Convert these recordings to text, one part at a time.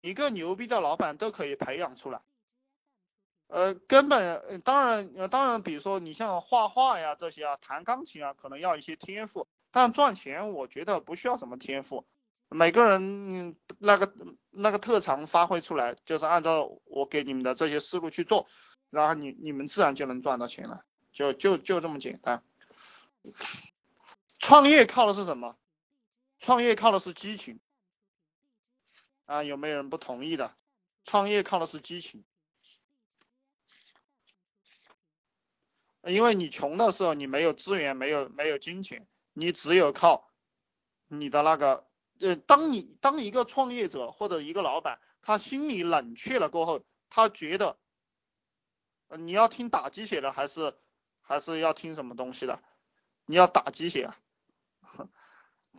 一个牛逼的老板都可以培养出来。呃，根本当然当然，比如说你像画画呀这些啊，弹钢琴啊，可能要一些天赋。但赚钱我觉得不需要什么天赋，每个人那个那个特长发挥出来，就是按照我给你们的这些思路去做，然后你你们自然就能赚到钱了，就就就这么简单。创业靠的是什么？创业靠的是激情。啊，有没有人不同意的？创业靠的是激情，因为你穷的时候，你没有资源，没有没有金钱。你只有靠你的那个，呃，当你当一个创业者或者一个老板，他心里冷却了过后，他觉得，你要听打鸡血的还是还是要听什么东西的？你要打鸡血啊！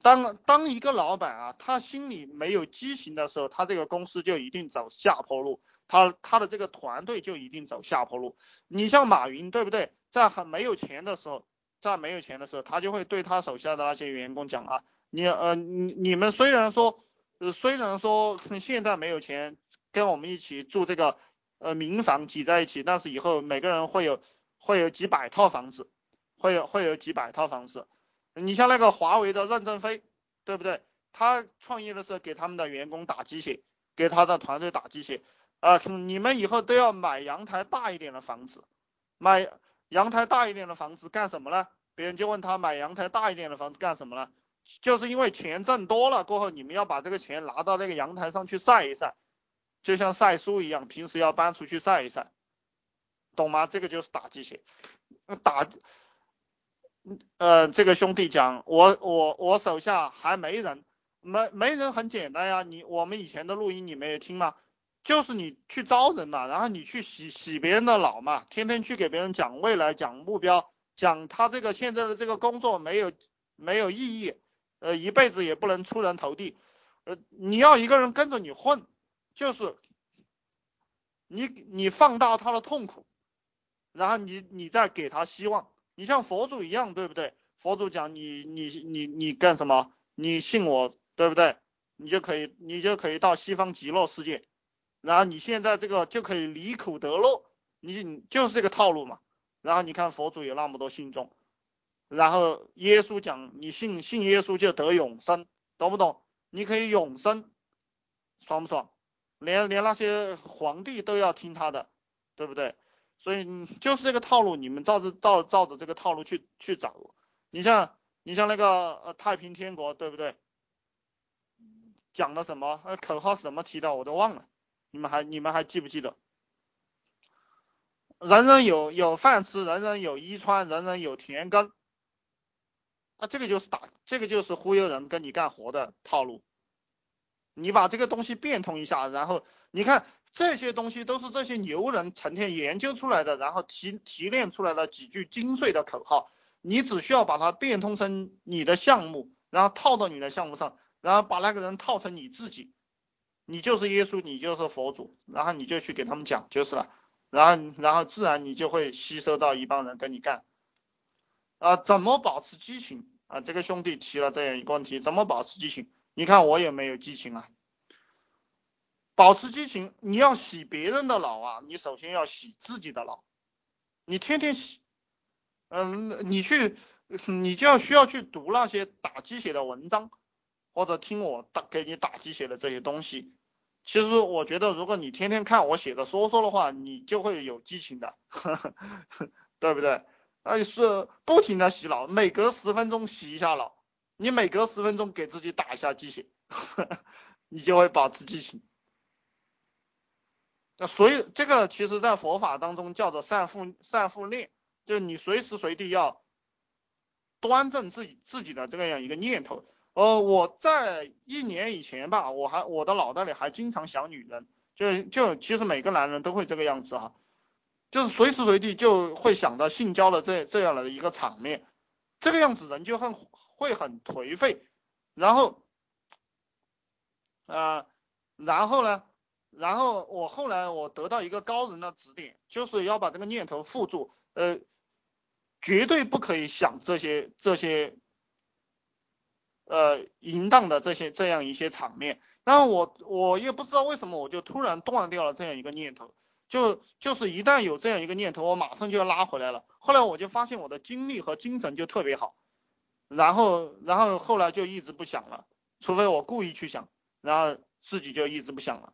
当当一个老板啊，他心里没有激情的时候，他这个公司就一定走下坡路，他他的这个团队就一定走下坡路。你像马云，对不对？在很没有钱的时候。在没有钱的时候，他就会对他手下的那些员工讲啊，你呃你你们虽然说呃虽然说现在没有钱跟我们一起住这个呃民房挤在一起，但是以后每个人会有会有几百套房子，会有会有几百套房子。你像那个华为的任正非，对不对？他创业的时候给他们的员工打鸡血，给他的团队打鸡血啊，你们以后都要买阳台大一点的房子，买。阳台大一点的房子干什么呢？别人就问他买阳台大一点的房子干什么呢？就是因为钱挣多了过后，你们要把这个钱拿到那个阳台上去晒一晒，就像晒书一样，平时要搬出去晒一晒，懂吗？这个就是打鸡血，打，呃，这个兄弟讲，我我我手下还没人，没没人很简单呀，你我们以前的录音你没有听吗？就是你去招人嘛，然后你去洗洗别人的脑嘛，天天去给别人讲未来、讲目标、讲他这个现在的这个工作没有没有意义，呃，一辈子也不能出人头地，呃，你要一个人跟着你混，就是你你放大他的痛苦，然后你你再给他希望，你像佛祖一样，对不对？佛祖讲你你你你干什么？你信我，对不对？你就可以你就可以到西方极乐世界。然后你现在这个就可以离苦得乐，你就是这个套路嘛。然后你看佛祖有那么多信众，然后耶稣讲你信信耶稣就得永生，懂不懂？你可以永生，爽不爽？连连那些皇帝都要听他的，对不对？所以就是这个套路，你们照着照照着这个套路去去找。你像你像那个呃太平天国，对不对？讲的什么？呃口号是怎么提的？我都忘了。你们还你们还记不记得？人人有有饭吃，人人有衣穿，人人有田耕。啊，这个就是打，这个就是忽悠人跟你干活的套路。你把这个东西变通一下，然后你看这些东西都是这些牛人成天研究出来的，然后提提炼出来的几句精髓的口号。你只需要把它变通成你的项目，然后套到你的项目上，然后把那个人套成你自己。你就是耶稣，你就是佛祖，然后你就去给他们讲就是了，然后然后自然你就会吸收到一帮人跟你干。啊，怎么保持激情啊？这个兄弟提了这样一个问题，怎么保持激情？你看我也没有激情啊。保持激情，你要洗别人的脑啊，你首先要洗自己的脑。你天天洗，嗯，你去，你就要需要去读那些打鸡血的文章，或者听我打给你打鸡血的这些东西。其实我觉得，如果你天天看我写的说说的话，你就会有激情的，对不对？那是不停的洗脑，每隔十分钟洗一下脑，你每隔十分钟给自己打一下鸡血，你就会保持激情。那所以这个其实在佛法当中叫做善复善复念，就是你随时随地要端正自己自己的这样一个念头。呃，我在一年以前吧，我还我的脑袋里还经常想女人，就就其实每个男人都会这个样子哈，就是随时随地就会想到性交的这这样的一个场面，这个样子人就很会很颓废，然后，呃，然后呢，然后我后来我得到一个高人的指点，就是要把这个念头付住，呃，绝对不可以想这些这些。呃淫荡的这些这样一些场面。然后我我也不知道为什么我就突然断掉了这样一个念头，就就是一旦有这样一个念头，我马上就要拉回来了。后来我就发现我的精力和精神就特别好，然后然后后来就一直不想了，除非我故意去想，然后自己就一直不想了。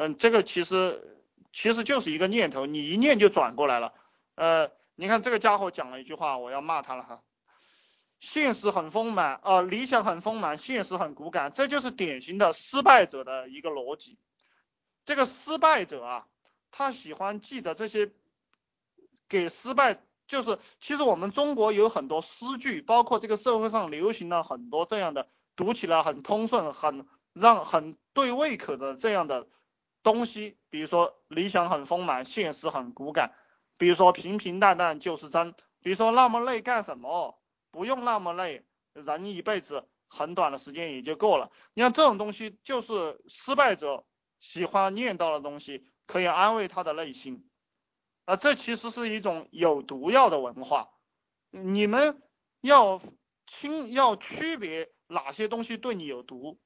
嗯，这个其实其实就是一个念头，你一念就转过来了。呃，你看这个家伙讲了一句话，我要骂他了哈。现实很丰满，呃，理想很丰满，现实很骨感，这就是典型的失败者的一个逻辑。这个失败者啊，他喜欢记得这些，给失败，就是其实我们中国有很多诗句，包括这个社会上流行了很多这样的，读起来很通顺，很让很对胃口的这样的东西，比如说理想很丰满，现实很骨感，比如说平平淡淡就是真，比如说那么累干什么？不用那么累，人一辈子很短的时间也就够了。你看这种东西就是失败者喜欢念叨的东西，可以安慰他的内心。啊，这其实是一种有毒药的文化。你们要清要区别哪些东西对你有毒，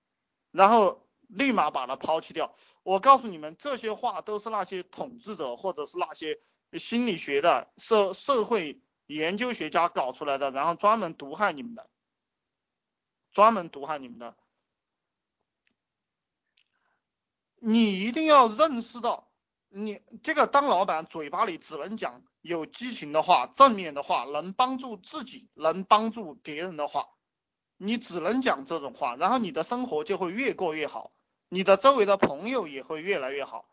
然后立马把它抛弃掉。我告诉你们，这些话都是那些统治者或者是那些心理学的社社会。研究学家搞出来的，然后专门毒害你们的，专门毒害你们的。你一定要认识到，你这个当老板嘴巴里只能讲有激情的话、正面的话，能帮助自己、能帮助别人的话，你只能讲这种话，然后你的生活就会越过越好，你的周围的朋友也会越来越好。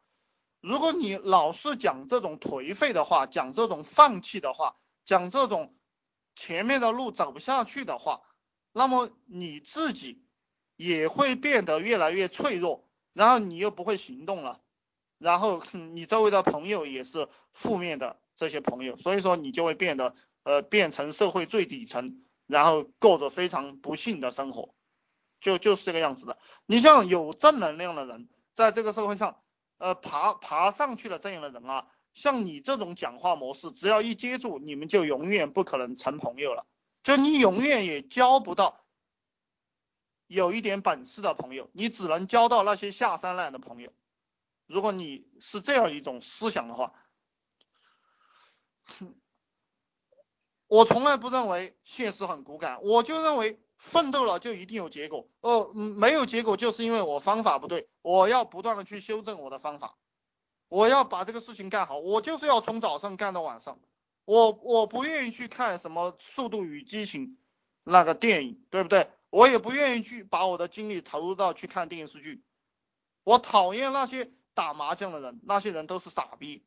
如果你老是讲这种颓废的话，讲这种放弃的话，讲这种前面的路走不下去的话，那么你自己也会变得越来越脆弱，然后你又不会行动了，然后你周围的朋友也是负面的这些朋友，所以说你就会变得呃变成社会最底层，然后过着非常不幸的生活，就就是这个样子的。你像有正能量的人，在这个社会上呃爬爬上去了这样的人啊。像你这种讲话模式，只要一接触，你们就永远不可能成朋友了，就你永远也交不到有一点本事的朋友，你只能交到那些下三滥的朋友。如果你是这样一种思想的话，我从来不认为现实很骨感，我就认为奋斗了就一定有结果。哦，没有结果就是因为我方法不对，我要不断的去修正我的方法。我要把这个事情干好，我就是要从早上干到晚上。我我不愿意去看什么《速度与激情》那个电影，对不对？我也不愿意去把我的精力投入到去看电视剧。我讨厌那些打麻将的人，那些人都是傻逼。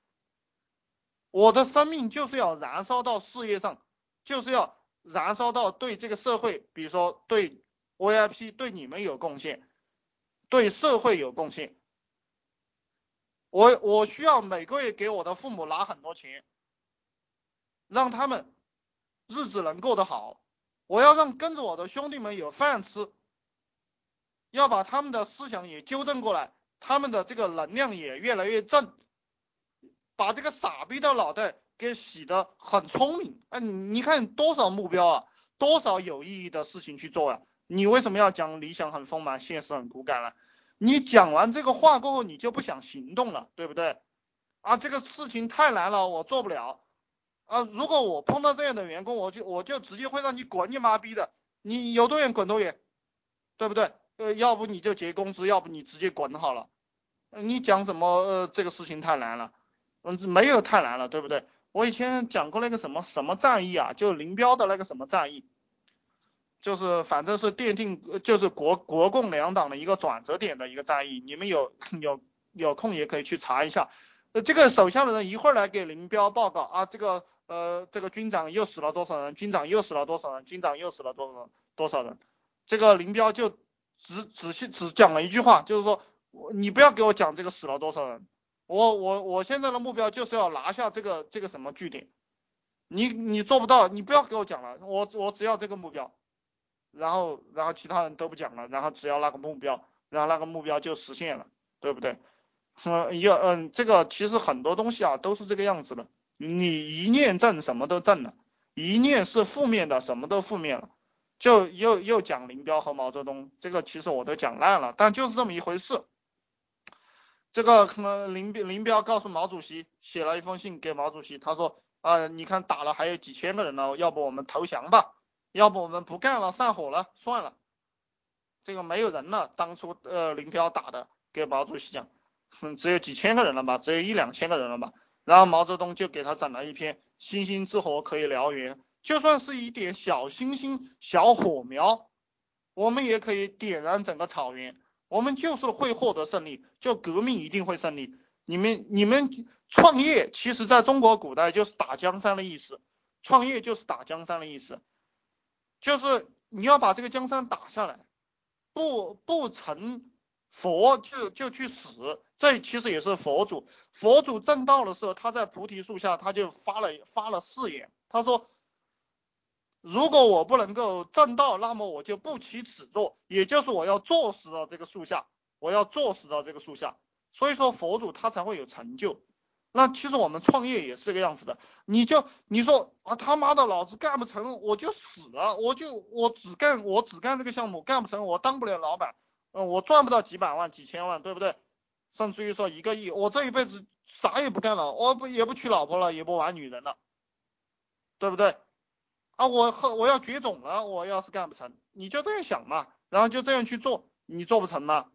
我的生命就是要燃烧到事业上，就是要燃烧到对这个社会，比如说对 VIP 对你们有贡献，对社会有贡献。我我需要每个月给我的父母拿很多钱，让他们日子能过得好。我要让跟着我的兄弟们有饭吃，要把他们的思想也纠正过来，他们的这个能量也越来越正，把这个傻逼的脑袋给洗得很聪明。哎，你看多少目标啊，多少有意义的事情去做呀？你为什么要讲理想很丰满，现实很骨感呢？你讲完这个话过后，你就不想行动了，对不对？啊，这个事情太难了，我做不了。啊，如果我碰到这样的员工，我就我就直接会让你滚你妈逼的，你有多远滚多远，对不对？呃，要不你就结工资，要不你直接滚好了。你讲什么？呃，这个事情太难了。嗯，没有太难了，对不对？我以前讲过那个什么什么战役啊，就林彪的那个什么战役。就是反正是奠定，就是国国共两党的一个转折点的一个战役，你们有有有空也可以去查一下。呃，这个手下的人一会儿来给林彪报告啊，这个呃这个军长又死了多少人，军长又死了多少人，军长又死了多少多少人。这个林彪就只仔细只讲了一句话，就是说，你不要给我讲这个死了多少人，我我我现在的目标就是要拿下这个这个什么据点，你你做不到，你不要给我讲了，我我只要这个目标。然后，然后其他人都不讲了，然后只要那个目标，然后那个目标就实现了，对不对？嗯，要嗯，这个其实很多东西啊都是这个样子的，你一念正，什么都正了；一念是负面的，什么都负面了。就又又讲林彪和毛泽东，这个其实我都讲烂了，但就是这么一回事。这个可能林林彪告诉毛主席，写了一封信给毛主席，他说啊，你看打了还有几千个人呢，要不我们投降吧？要不我们不干了，散伙了，算了，这个没有人了。当初呃林彪打的，给毛主席讲，只有几千个人了吧，只有一两千个人了吧。然后毛泽东就给他整了一篇“星星之火可以燎原”，就算是一点小星星、小火苗，我们也可以点燃整个草原。我们就是会获得胜利，就革命一定会胜利。你们你们创业，其实在中国古代就是打江山的意思，创业就是打江山的意思，就是你要把这个江山打下来，不不成佛就就去死。这其实也是佛祖，佛祖正道的时候，他在菩提树下，他就发了发了誓言，他说。如果我不能够正道，那么我就不起此座，也就是我要坐死到这个树下，我要坐死到这个树下。所以说佛祖他才会有成就。那其实我们创业也是这个样子的，你就你说啊他妈的老子干不成我就死了，我就我只干我只干这个项目干不成我当不了老板，嗯我赚不到几百万几千万对不对？甚至于说一个亿，我这一辈子啥也不干了，我不也不娶老婆了，也不玩女人了，对不对？啊，我和我要绝种了，我要是干不成，你就这样想嘛，然后就这样去做，你做不成吗？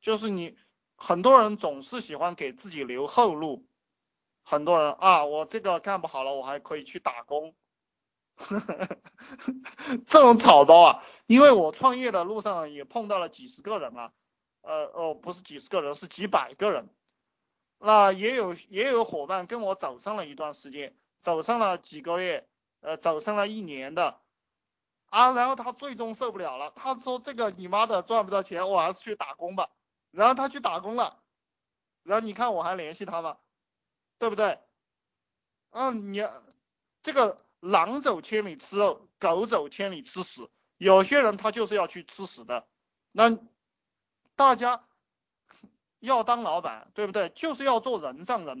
就是你很多人总是喜欢给自己留后路，很多人啊，我这个干不好了，我还可以去打工，这种草包啊，因为我创业的路上也碰到了几十个人啊，呃哦不是几十个人，是几百个人，那也有也有伙伴跟我走上了一段时间，走上了几个月。呃，走上了一年的啊，然后他最终受不了了，他说这个你妈的赚不到钱，我还是去打工吧。然后他去打工了，然后你看我还联系他吗？对不对？嗯，你这个狼走千里吃肉，狗走千里吃屎，有些人他就是要去吃屎的。那大家要当老板，对不对？就是要做人上人嘛。